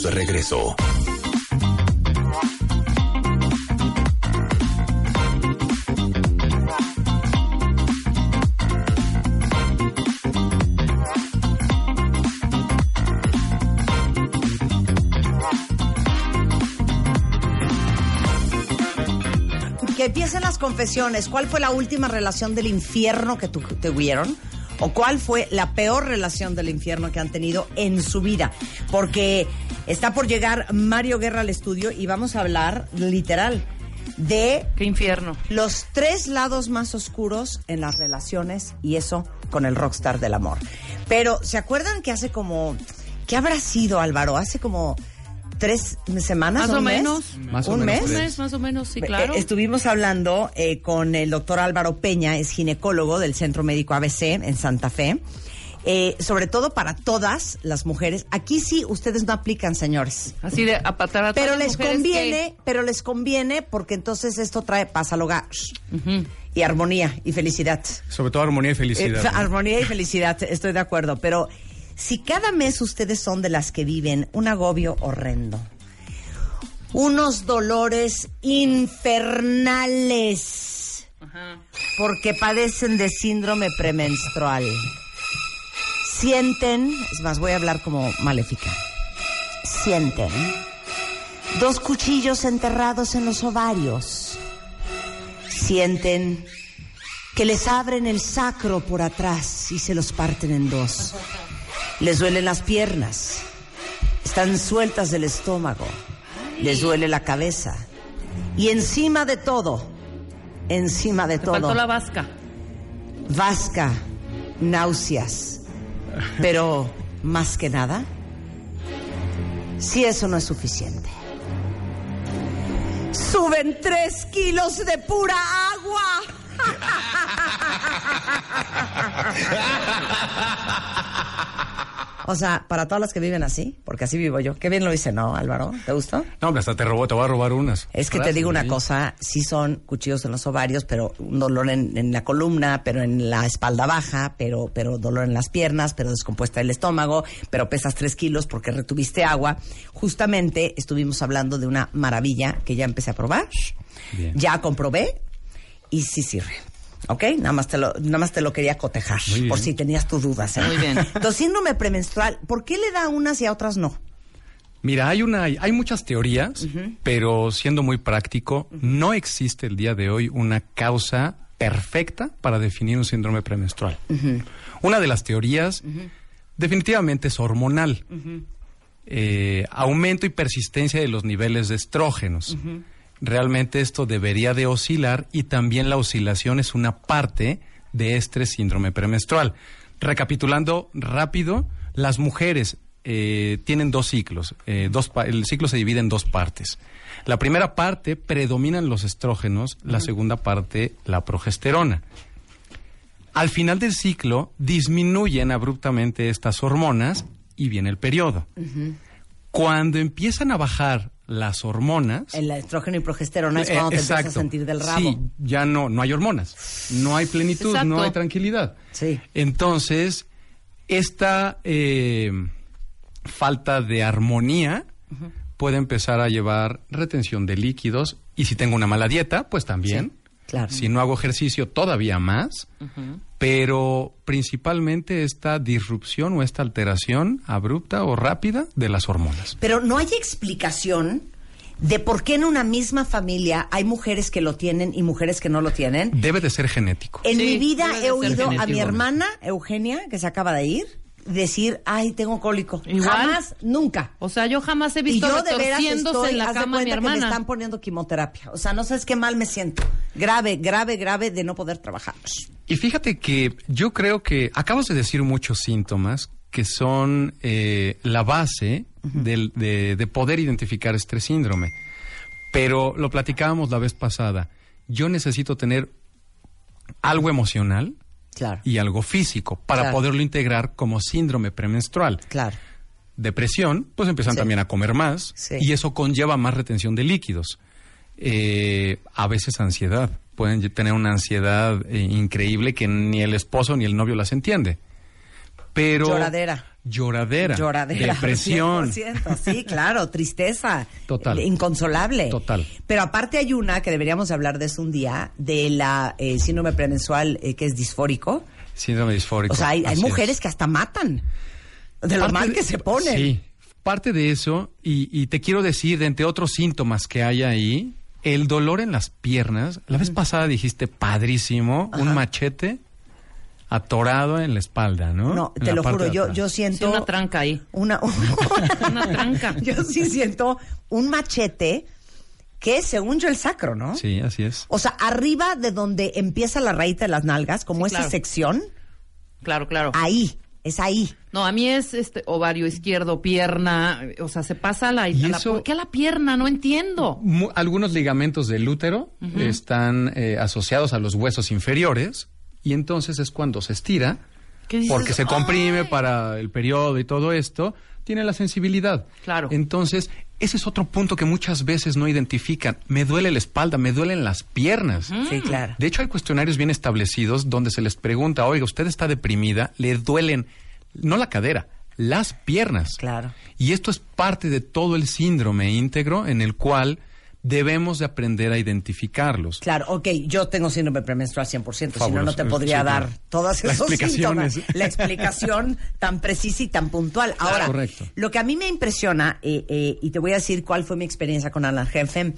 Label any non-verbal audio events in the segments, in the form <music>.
De regreso. Que empiecen las confesiones. ¿Cuál fue la última relación del infierno que tu- tuvieron? ¿O cuál fue la peor relación del infierno que han tenido en su vida? Porque está por llegar Mario Guerra al estudio y vamos a hablar literal de Qué infierno. los tres lados más oscuros en las relaciones y eso con el rockstar del amor. Pero, ¿se acuerdan que hace como... ¿Qué habrá sido, Álvaro? Hace como tres semanas Más o mes? o ¿Un menos mes? Un mes más o menos, sí, Eh, claro. Estuvimos hablando eh, con el doctor Álvaro Peña, es ginecólogo del Centro Médico ABC en Santa Fe. Eh, sobre todo para todas las mujeres. Aquí sí ustedes no aplican, señores. Así de a patar a Pero todas las les conviene, pero les conviene porque entonces esto trae paz al hogar y armonía y felicidad. Sobre todo armonía y Eh, felicidad. fa- armonía y felicidad, estoy de acuerdo. Pero si cada mes ustedes son de las que viven un agobio horrendo, unos dolores infernales, porque padecen de síndrome premenstrual, sienten, es más, voy a hablar como maléfica, sienten dos cuchillos enterrados en los ovarios, sienten que les abren el sacro por atrás y se los parten en dos. Les duelen las piernas, están sueltas del estómago, les duele la cabeza. Y encima de todo, encima de Te faltó todo, la vasca. vasca, náuseas. Pero más que nada, si eso no es suficiente, suben tres kilos de pura agua. <laughs> O sea, para todas las que viven así, porque así vivo yo. Qué bien lo hice, ¿no, Álvaro? ¿Te gustó? No, hombre, hasta te robó, te voy a robar unas. Es que te digo una cosa, sí son cuchillos en los ovarios, pero un dolor en, en la columna, pero en la espalda baja, pero, pero dolor en las piernas, pero descompuesta el estómago, pero pesas tres kilos porque retuviste agua. Justamente estuvimos hablando de una maravilla que ya empecé a probar, Bien. ya comprobé y sí sirve. ¿Ok? Nada más te lo, nada más te lo quería cotejar, por si tenías tus dudas. ¿eh? Muy bien. Entonces, síndrome premenstrual, ¿por qué le da a unas y a otras no? Mira, hay una, hay muchas teorías, pero siendo muy práctico, no existe el día de hoy una causa perfecta para definir un síndrome premenstrual. Una de las teorías definitivamente es hormonal. Eh, aumento y persistencia de los niveles de estrógenos. Realmente esto debería de oscilar y también la oscilación es una parte de este síndrome premenstrual. Recapitulando rápido, las mujeres eh, tienen dos ciclos. eh, dos el ciclo se divide en dos partes. La primera parte predominan los estrógenos, la segunda parte la progesterona. Al final del ciclo disminuyen abruptamente estas hormonas y viene el periodo. Cuando empiezan a bajar las hormonas, El estrógeno y progesterona es eh, cuando te empiezas a exacto. sentir del rabo. Sí, ya no, no hay hormonas, no hay plenitud, Exacto. no hay tranquilidad. Sí. Entonces, esta eh, falta de armonía puede empezar a llevar retención de líquidos y si tengo una mala dieta, pues también. claro. Si no hago ejercicio, todavía más. Pero principalmente esta disrupción o esta alteración abrupta o rápida de las hormonas. Pero no hay explicación de por qué en una misma familia hay mujeres que lo tienen y mujeres que no lo tienen. Debe de ser genético. En Sí, mi vida he oído a mi hermana Eugenia, que se acaba de ir, decir, ay, tengo cólico. Igual. Jamás, nunca. O sea, yo jamás he Y visto yo de veras estoy, en la haz de cama mi cuenta que me hermana. están poniendo quimioterapia. O sea, no sabes qué mal me siento. Grave, grave, grave de no poder trabajar. Y fíjate que yo creo que acabas de decir muchos síntomas que son eh, la base del- de, de poder identificar este síndrome. Pero lo platicábamos la vez pasada. Yo necesito tener algo emocional Claro. y algo físico para Claro. poderlo integrar como síndrome premenstrual. Claro. Depresión, pues empiezan Sí. también a comer más Sí. y eso conlleva más retención de líquidos. Eh, a veces ansiedad. Pueden tener una ansiedad eh, increíble que ni el esposo ni el novio las entiende. Pero Lloradera. Lloradera. Lloradera. <laughs> Depresión. 100%, sí, claro, tristeza. Total. Inconsolable. Total. Pero aparte hay una que deberíamos hablar de eso un día, de la eh, síndrome premenstrual eh, que es disfórico. Síndrome disfórico. O sea, hay, hay Así es. mujeres que hasta matan de lo Parte mal de- que se ponen. Sí, parte de eso, y, y te quiero decir, de entre otros síntomas que hay ahí, el dolor en las piernas. La vez pasada dijiste padrísimo, un machete atorado en la espalda, ¿no? No, En te lo juro, yo, yo Sí, siento... una tranca ahí. Una, <laughs> <laughs> Una tranca. Yo sí siento un machete que es según yo el sacro, ¿no? Sí, así es. O sea, arriba de donde empieza la raíz de las nalgas, como Sí, esa claro. sección, Claro, claro. ahí, es ahí. No, a mí es este ovario izquierdo, pierna, o sea, se pasa a la, Y a la- eso- ¿por qué a la pierna? No entiendo. Mu- algunos ligamentos del útero están eh, asociados a los huesos inferiores y entonces es cuando se estira, porque se comprime Ay. para el periodo y todo esto, tiene la sensibilidad. Claro. Entonces, ese es otro punto que muchas veces no identifican. Me duele la espalda, me duelen las piernas. Sí, claro. De hecho, hay cuestionarios bien establecidos donde se les pregunta, oiga, usted está deprimida, le duelen, no la cadera, las piernas. Claro. Y esto es parte de todo el síndrome íntegro en el cual debemos de aprender a identificarlos. Claro, ok, yo tengo síndrome premenstrual 100%, si no, no te podría Sí, dar todas La esos explicación síntomas. La explicación tan precisa y tan puntual. Ahora, correcto. lo que a mí me impresiona, eh, eh, y te voy a decir cuál fue mi experiencia con Analgefem,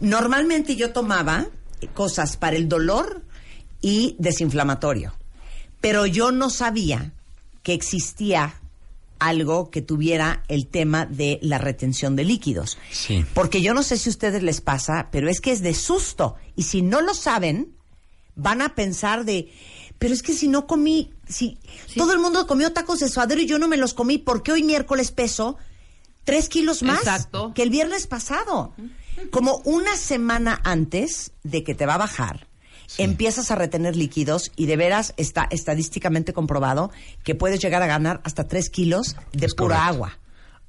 normalmente yo tomaba cosas para el dolor y desinflamatorio, pero yo no sabía que existía algo que tuviera el tema de la retención de líquidos. Sí. Porque yo no sé si a ustedes les pasa, pero es que es de susto. Y si no lo saben, van a pensar de, pero es que si no comí, si todo el mundo comió tacos de suadero y yo no me los comí, ¿por qué hoy miércoles peso tres kilos más Exacto. que el viernes pasado? Como una semana antes de que te va a bajar, empiezas a retener líquidos y de veras está estadísticamente comprobado que puedes llegar a ganar hasta tres kilos de Es pura correcto. agua.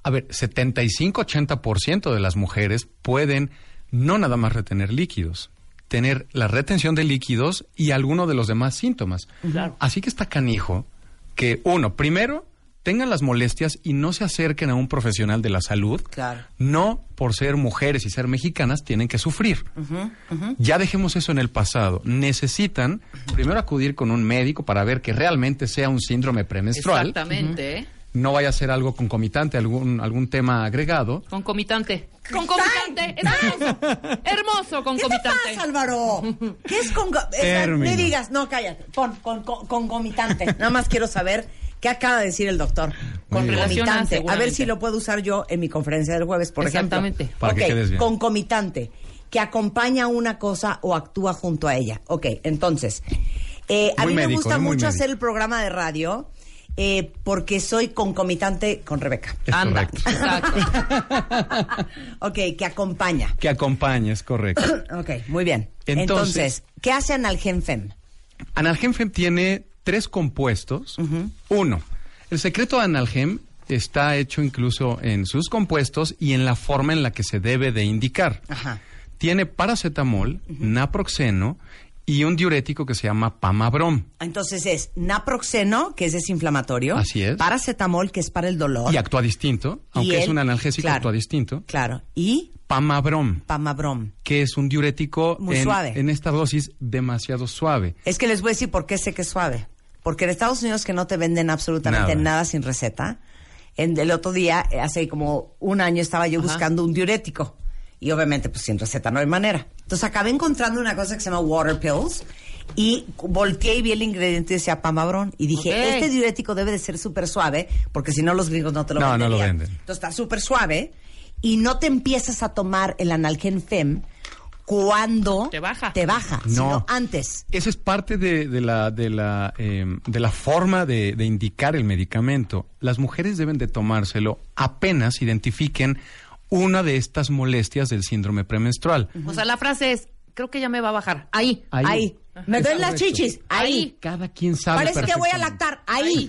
A ver, 75-80% de las mujeres pueden no nada más retener líquidos, tener la retención de líquidos y alguno de los demás síntomas. Claro. Así que está canijo que, uno, primero, tengan las molestias y no se acerquen a un profesional de la salud. Claro. No por ser mujeres y ser mexicanas tienen que sufrir. Ya dejemos eso en el pasado. Necesitan primero acudir con un médico para ver que realmente sea un síndrome premenstrual. Exactamente, ¿eh? No vaya a ser algo concomitante, algún, algún tema agregado. Concomitante. Concomitante. Hermoso. Hermoso ¿Qué te concomitante. pasa, Álvaro? ¿Qué es con Término. Me digas, no, cállate. Pon con, con- concomitante. Nada más quiero saber qué acaba de decir el doctor. Concomitante. A ver si lo puedo usar yo en mi conferencia del jueves, por Exactamente. ejemplo. Para que Ok, quedes bien. concomitante. Que acompaña una cosa o actúa junto a ella. Ok, entonces. eh, a mí me gusta mucho médico. hacer el programa de radio. eh, porque soy concomitante con Rebeca. Es Anda. correcto. Exacto. <laughs> ok, que acompaña. Que acompañe, es correcto. <coughs> Ok, muy bien. Entonces- Entonces, ¿qué hace Analgenfem? Analgemfem tiene tres compuestos. Uno, el secreto de Analgem está hecho incluso en sus compuestos y en la forma en la que se debe de indicar. Ajá. Tiene paracetamol, naproxeno y un diurético que se llama pamabrom. Entonces es naproxeno, que es desinflamatorio. Así es. Paracetamol, que es para el dolor. Y actúa distinto, aunque es un analgésico, claro, actúa distinto. Claro. Y Pamabrom, pamabrom. que es un diurético Muy en, suave. en esta dosis demasiado suave. Es que les voy a decir por qué sé que es suave. Porque en Estados Unidos que no te venden absolutamente nada, Nada. sin receta. En, el otro día, hace como un año, estaba yo Ajá. buscando un diurético. Y obviamente, pues sin receta no hay manera. Entonces acabé encontrando una cosa que se llama water pills. Y volteé y vi el ingrediente y decía pamabrón. Y dije, este diurético debe de ser súper suave, porque si no los gringos no te lo No, no lo venden. Entonces está súper suave y no te empiezas a tomar el analgen fem cuando Te baja. te baja, No. sino antes. Esa es parte de, de la, de, la, eh, de la forma de, de indicar el medicamento. Las mujeres deben de tomárselo apenas identifiquen una de estas molestias del síndrome premenstrual. O sea, la frase es, creo que ya me va a bajar. Ahí. Ahí. Ahí. Me duelen las chichis. Ahí. Cada quien sabe. Parece que voy a lactar. Ahí.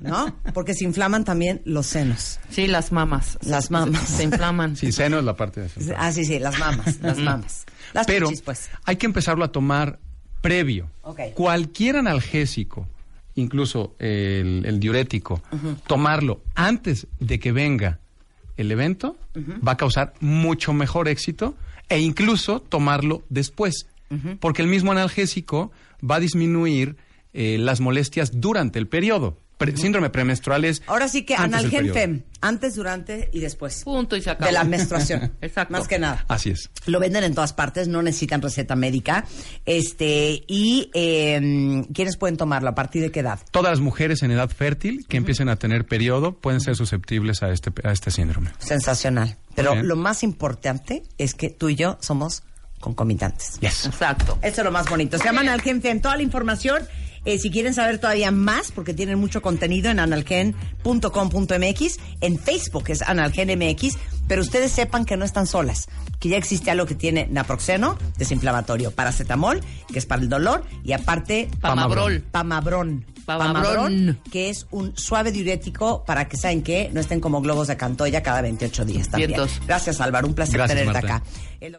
¿No? Porque se inflaman también los senos. Sí, las mamas. Las mamas. Se, se inflaman. Sí, seno es la parte de Ah, sí, sí, las mamas. Las mamas. Las Pero chichis, pues. hay que empezarlo a tomar previo. Ok. Cualquier analgésico, incluso el, el diurético, tomarlo antes de que venga el evento va a causar mucho mejor éxito e incluso tomarlo después. Porque el mismo analgésico va a disminuir eh, las molestias durante el periodo. Pre- síndrome premenstrual es Ahora sí que antes del analgen periodo. fem. Antes, durante y después. Punto y se acabó. De la menstruación. <laughs> Exacto. Más que nada. Así es. Lo venden en todas partes, no necesitan receta médica. Este, y eh, ¿quiénes pueden tomarlo? ¿A partir de qué edad? Todas las mujeres en edad fértil que empiecen a tener periodo pueden ser susceptibles a este, a este síndrome. Sensacional. Pero lo más importante es que tú y yo somos concomitantes. Yes. Exacto. Eso es lo más bonito. Se llaman Analgen Fem. Toda la información, eh, si quieren saber todavía más, porque tienen mucho contenido en analgen.com.mx, en Facebook es Analgen MX, pero ustedes sepan que no están solas, que ya existe algo que tiene naproxeno, desinflamatorio, paracetamol, que es para el dolor, y aparte Pamabrol. pamabrón. Pamabrón. que es un suave diurético para que, ¿saben qué? No estén como globos de Cantoya cada 28 días también. Vientos. Gracias, Álvaro. Un placer Gracias, tenerte Marta. acá. El-